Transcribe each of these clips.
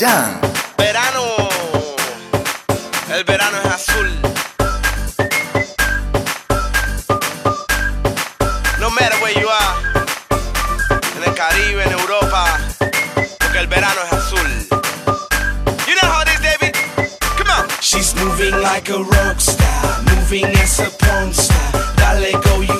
Verano, el verano es azul. No matter where you are, en el Caribe, en Europa, porque el verano es azul. You know how this, David? Come on. She's moving like a rock star, moving as a porn star. Dale go, you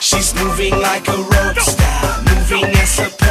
She's moving like a rock star, moving as a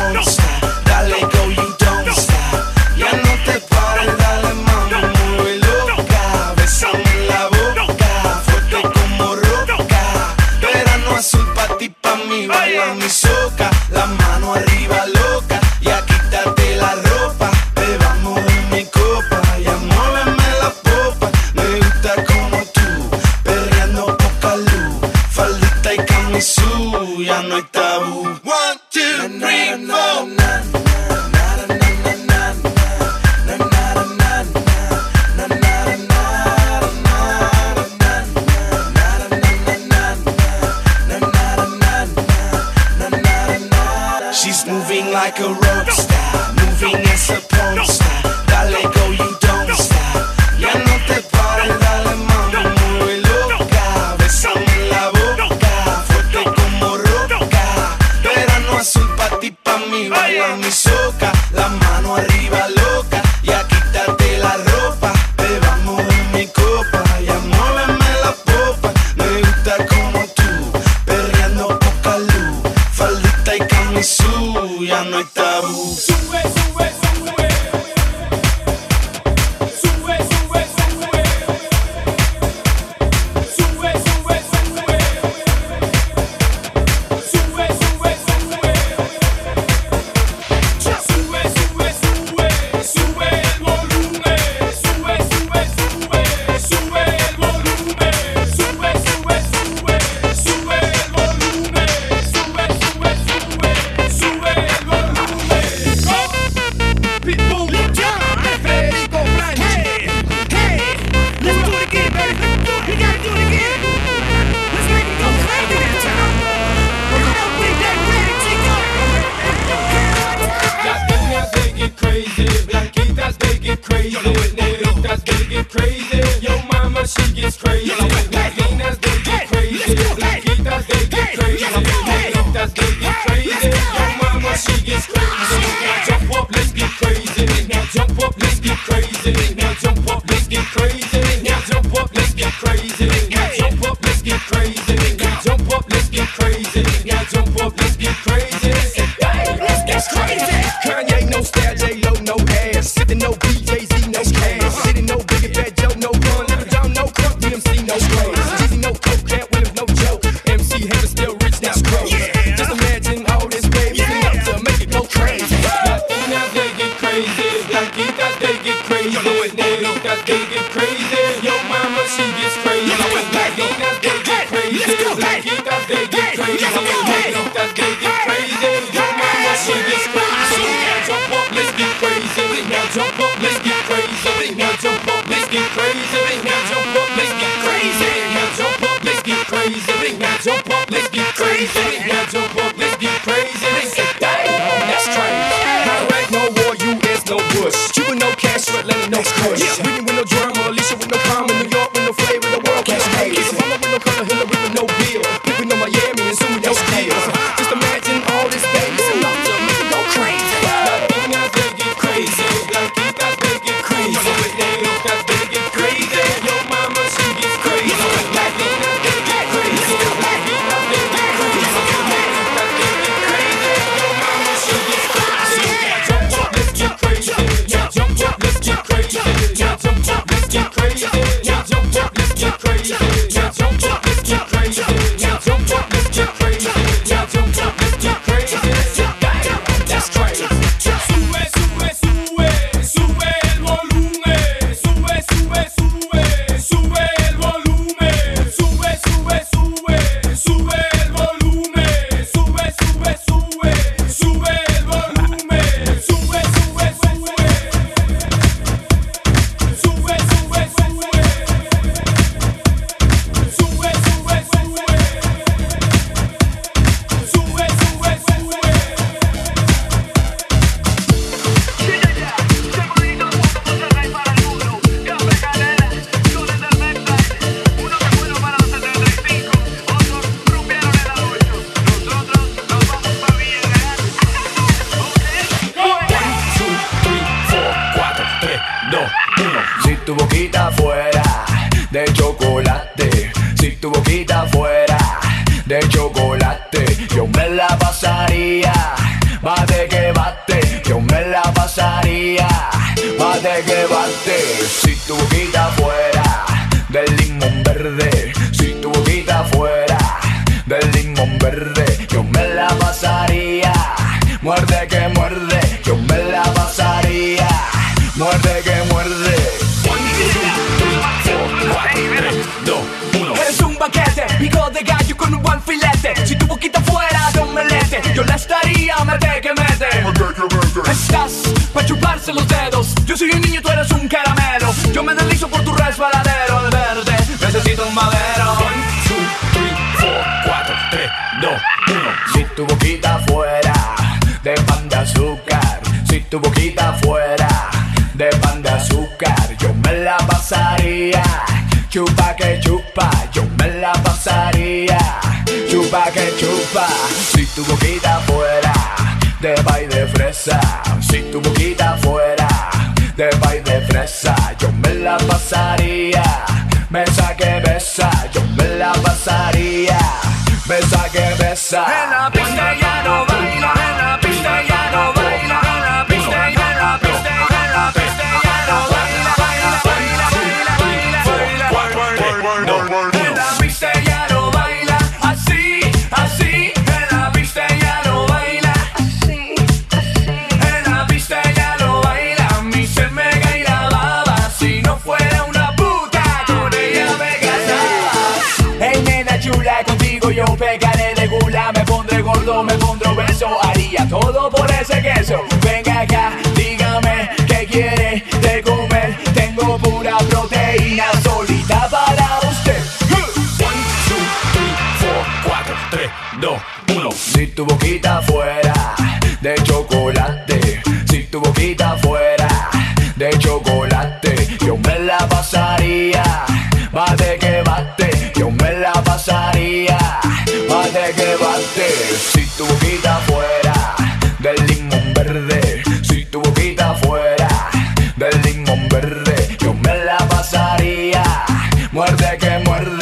Bush. Juvenile cash, let it know. Yeah. en los dedos. Yo soy un niño, tú eres un caramelo. Yo me deslizo por tu resbaladero Al verde. Necesito un madero. 1, 2, 3, 4, 4, 3, 2, 1 Si tu boquita fuera de pan de azúcar Si tu boquita fuera de pan de azúcar Yo me la pasaría. Chupa que chupa, yo me la pasaría. Chupa que chupa Si tu boquita fuera de pay de fresa. En la pista ya no baila. me pondré beso, haría todo por ese queso. Venga acá, dígame qué quiere de comer. Tengo pura proteína solita para usted. 3, 2, 1 Si tu boquita fuera de chocolate Si tu boquita fuera de chocolate Yo me la pasaría Bate que bate Yo me la pasaría Bate que bate si tu boquita fuera del limón verde, si tu boquita fuera del limón verde, yo me la pasaría, muerde que muerde.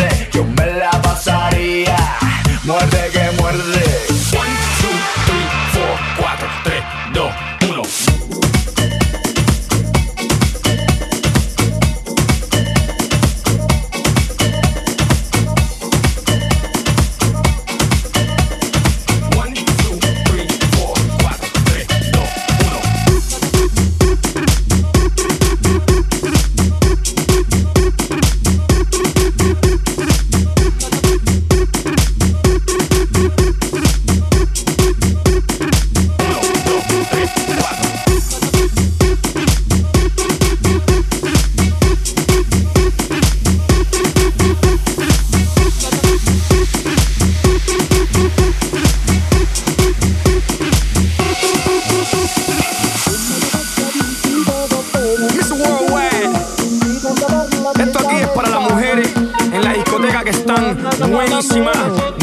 tan buenísima,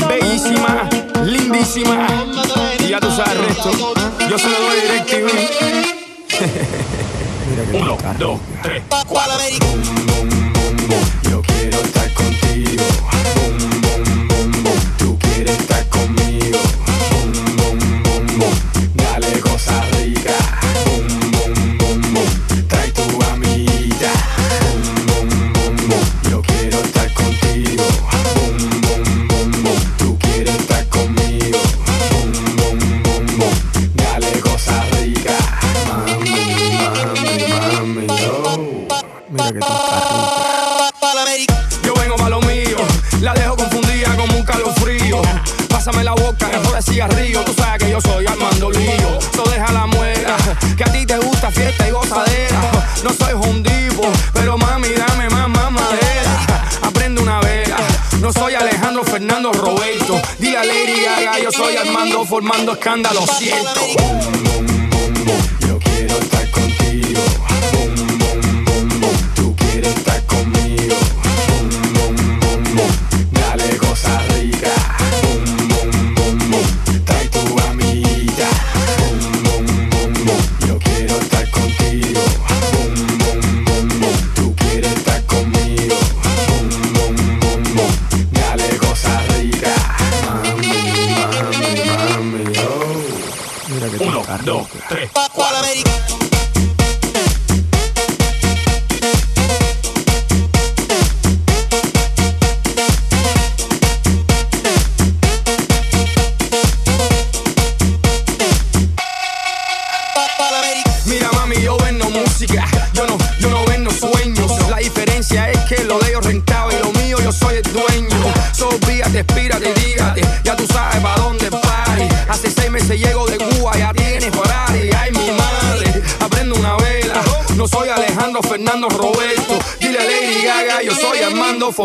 bellísima, lindísima. Y ya tú sabes resto. Yo se lo doy DirecTV. Uno, dos, tres. Yo quiero estar contigo. Tú sabes que yo soy Armando Lío. So deja la muela, que a ti te gusta fiesta y gozadera. No soy jundivo, pero mami, dame más, madera. Aprende una vela. No soy Alejandro Fernando Roberto. Dile a Lady Gaga, yo soy Armando formando escándalo. Siento.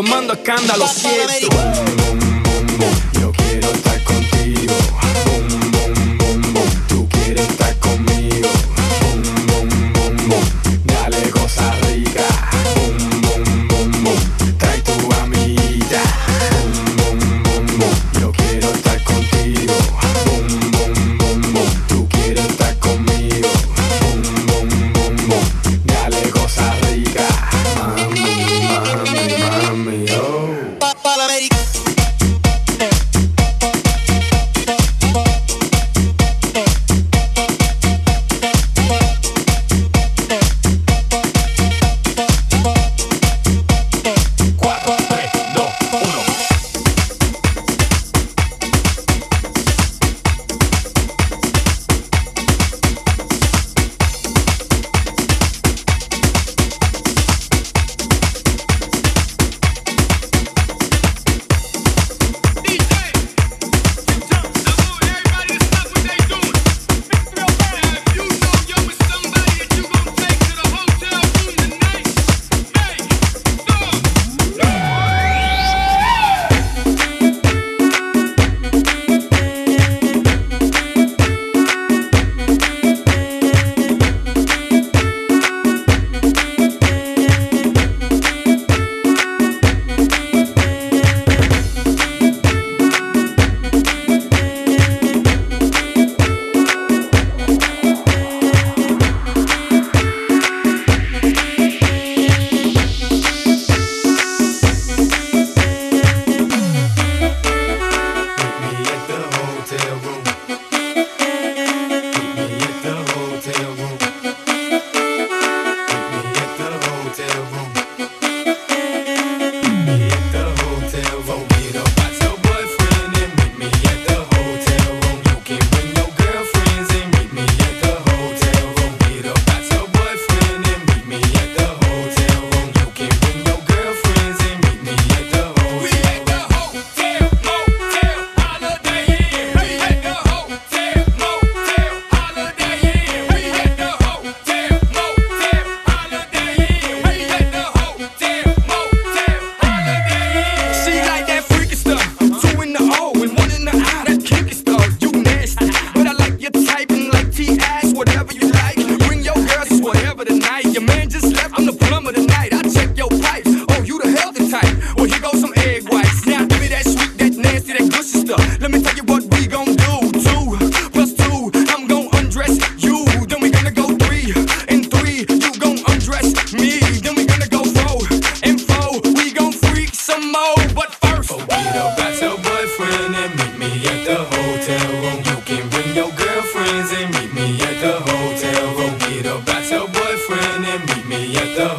formando escándalo. Siento.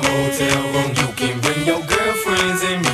hotel room. You can bring your girlfriends and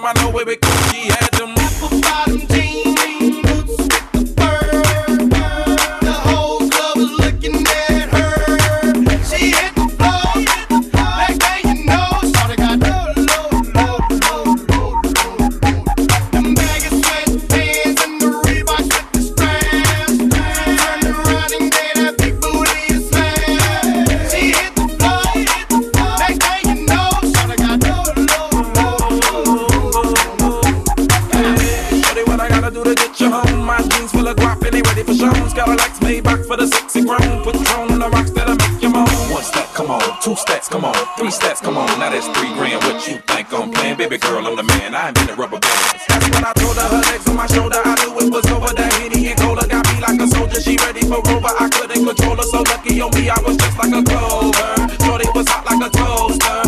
my mind, no way. On me, I was just like a clover. Shorty was hot like a toaster.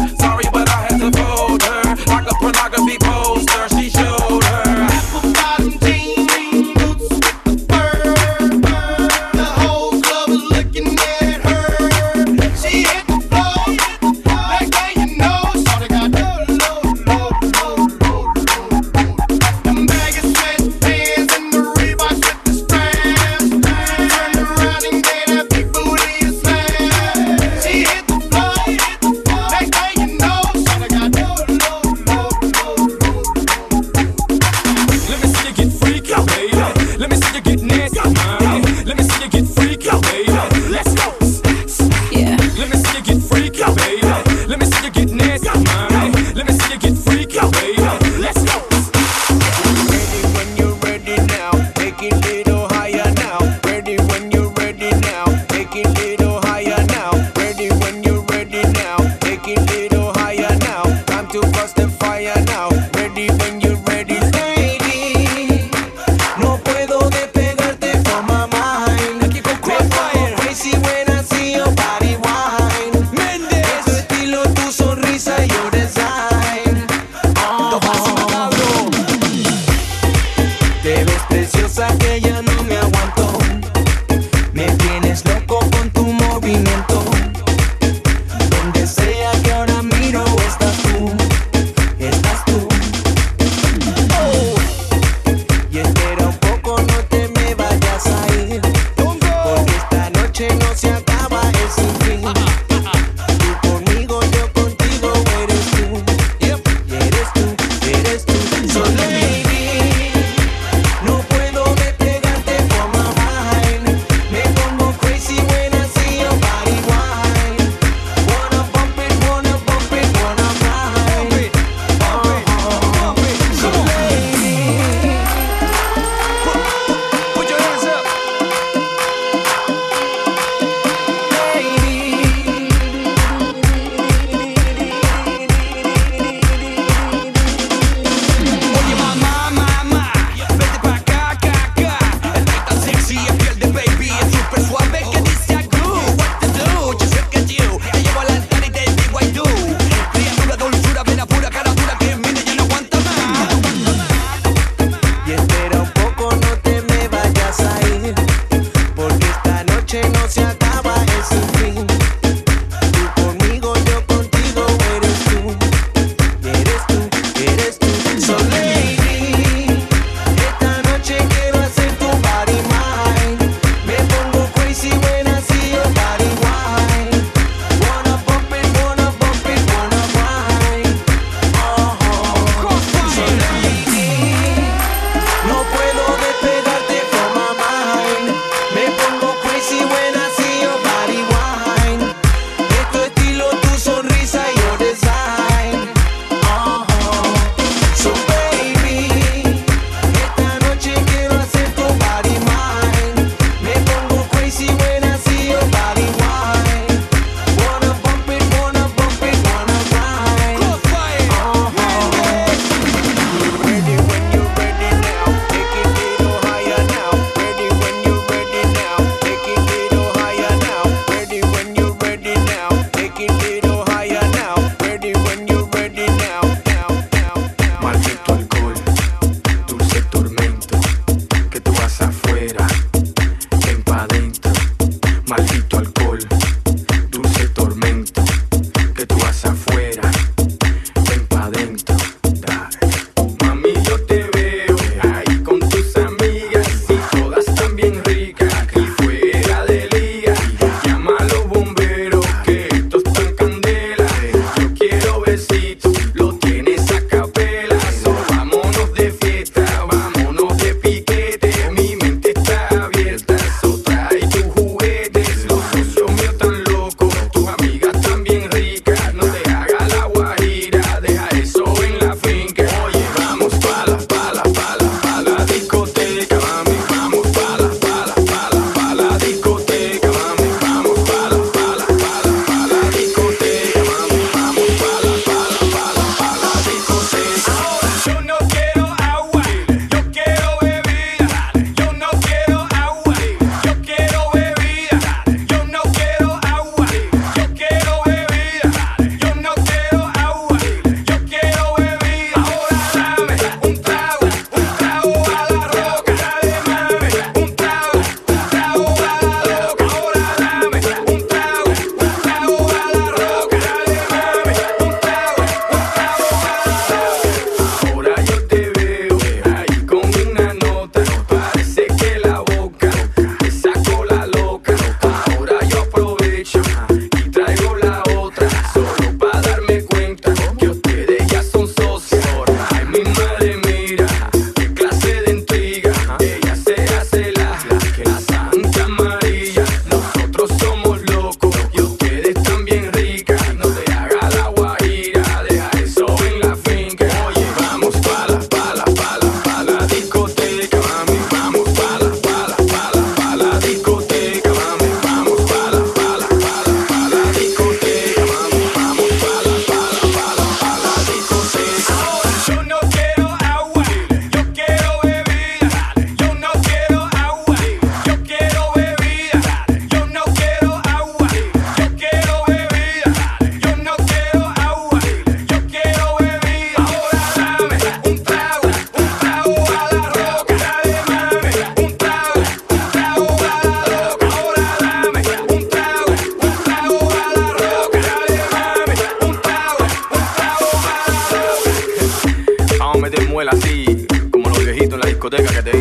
make it fade 고대가게 돼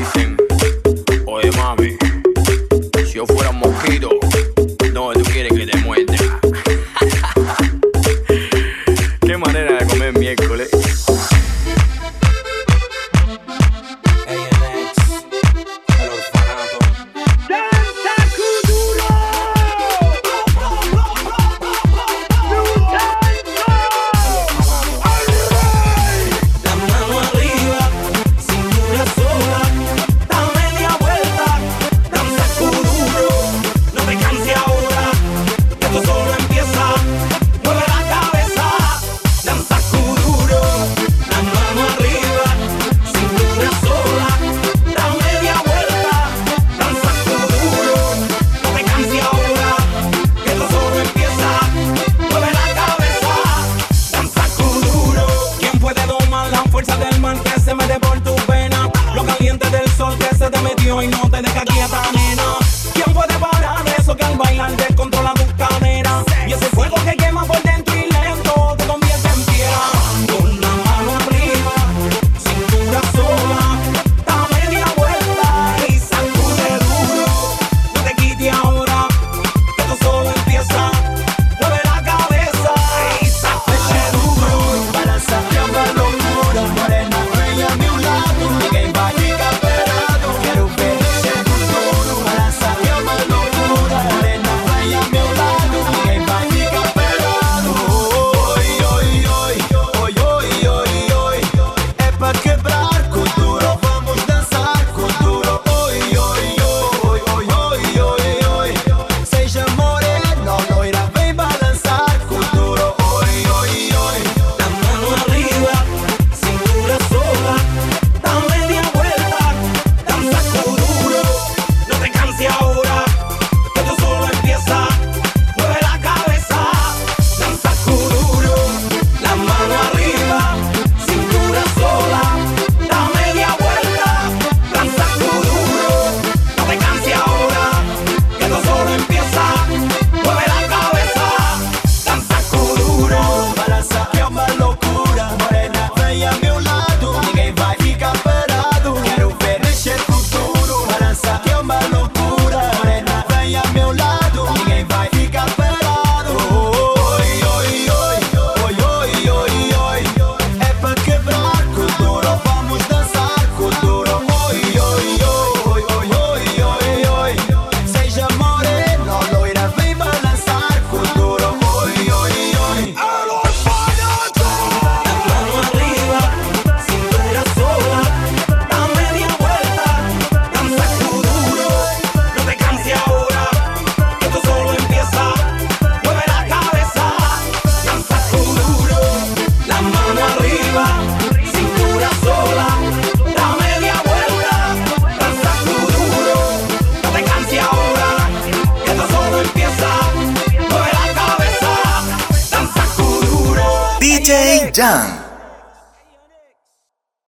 done